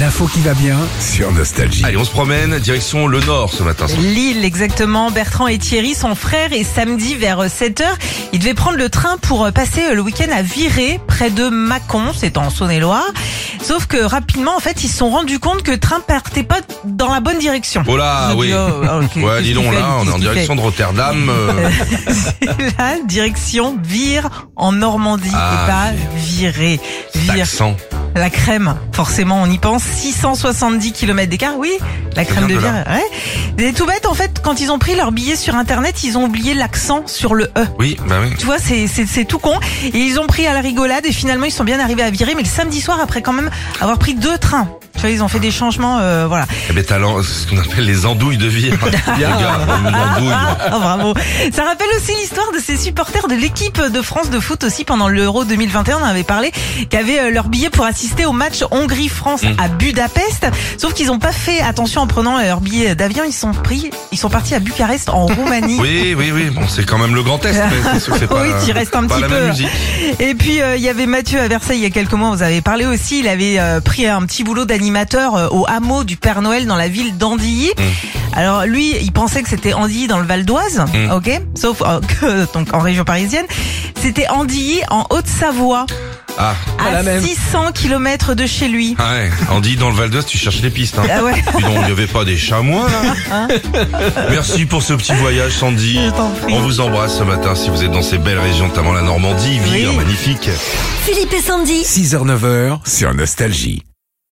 L'info qui va bien sur Nostalgie. Allez, on se promène, direction le nord ce matin. Lille, exactement. Bertrand et Thierry sont frères et samedi vers 7h, ils devaient prendre le train pour passer le week-end à Viré, près de Mâcon, c'est en Saône-et-Loire. Sauf que rapidement, en fait, ils se sont rendus compte que le train partait pas dans la bonne direction. Oh là, oui. dit, oh, ok, Ouais, dis donc là, on est en direction de Rotterdam. euh, fait La direction Vire en Normandie Ah, et pas Viré. Vire. La crème, forcément, on y pense. 670 km d'écart, oui. La crème de Vire, ouais. C'est tout bête, en fait, quand ils ont pris leur billet sur Internet, ils ont oublié l'accent sur le E. Oui, bah oui. Tu vois, c'est, c'est, c'est tout con. Et ils ont pris à la rigolade et finalement, ils sont bien arrivés à virer. Mais le samedi soir, après quand même avoir pris deux trains. Tu vois, ils ont fait des changements, euh, voilà. Eh ben, t'as l'en- ce qu'on appelle les andouilles de vie. Les gars, une andouille. Ah, bravo. Ça rappelle aussi l'histoire de ces supporters de l'équipe de France de foot aussi pendant l'Euro 2021. On en avait parlé, qui avaient euh, leur billet pour assister au match Hongrie-France Mm. à Budapest. Sauf qu'ils n'ont pas fait attention en prenant leur billet d'avion. Ils sont pris, ils sont partis à Bucarest en Roumanie. Oui, oui, oui. Bon, c'est quand même le Grand Est. mais c'est sûr que c'est pas, Oui, tu restes un petit peu. Et puis euh, il y avait Mathieu à Versailles il y a quelques mois, vous avez parlé aussi, il avait euh, pris un petit boulot d'animateur euh, au hameau du Père Noël dans la ville d'Andilly. Alors lui, il pensait que c'était Andilly dans le Val d'Oise, Mm. ok, sauf euh, que donc en région parisienne, c'était Andilly en Haute-Savoie, Ah, à 600 km de chez lui. ah ouais. Andy, dans le Val d'Oise, tu cherches les pistes. Hein. Ah ouais. Donc, il n'y avait pas des chamois là Hein Merci pour ce petit voyage, Sandy. Je t'en prie. On vous embrasse ce matin si vous êtes dans ces belles régions, notamment la Normandie, Vire, Oui. magnifique. Philippe et Sandy. 6h-9h sur Nostalgie.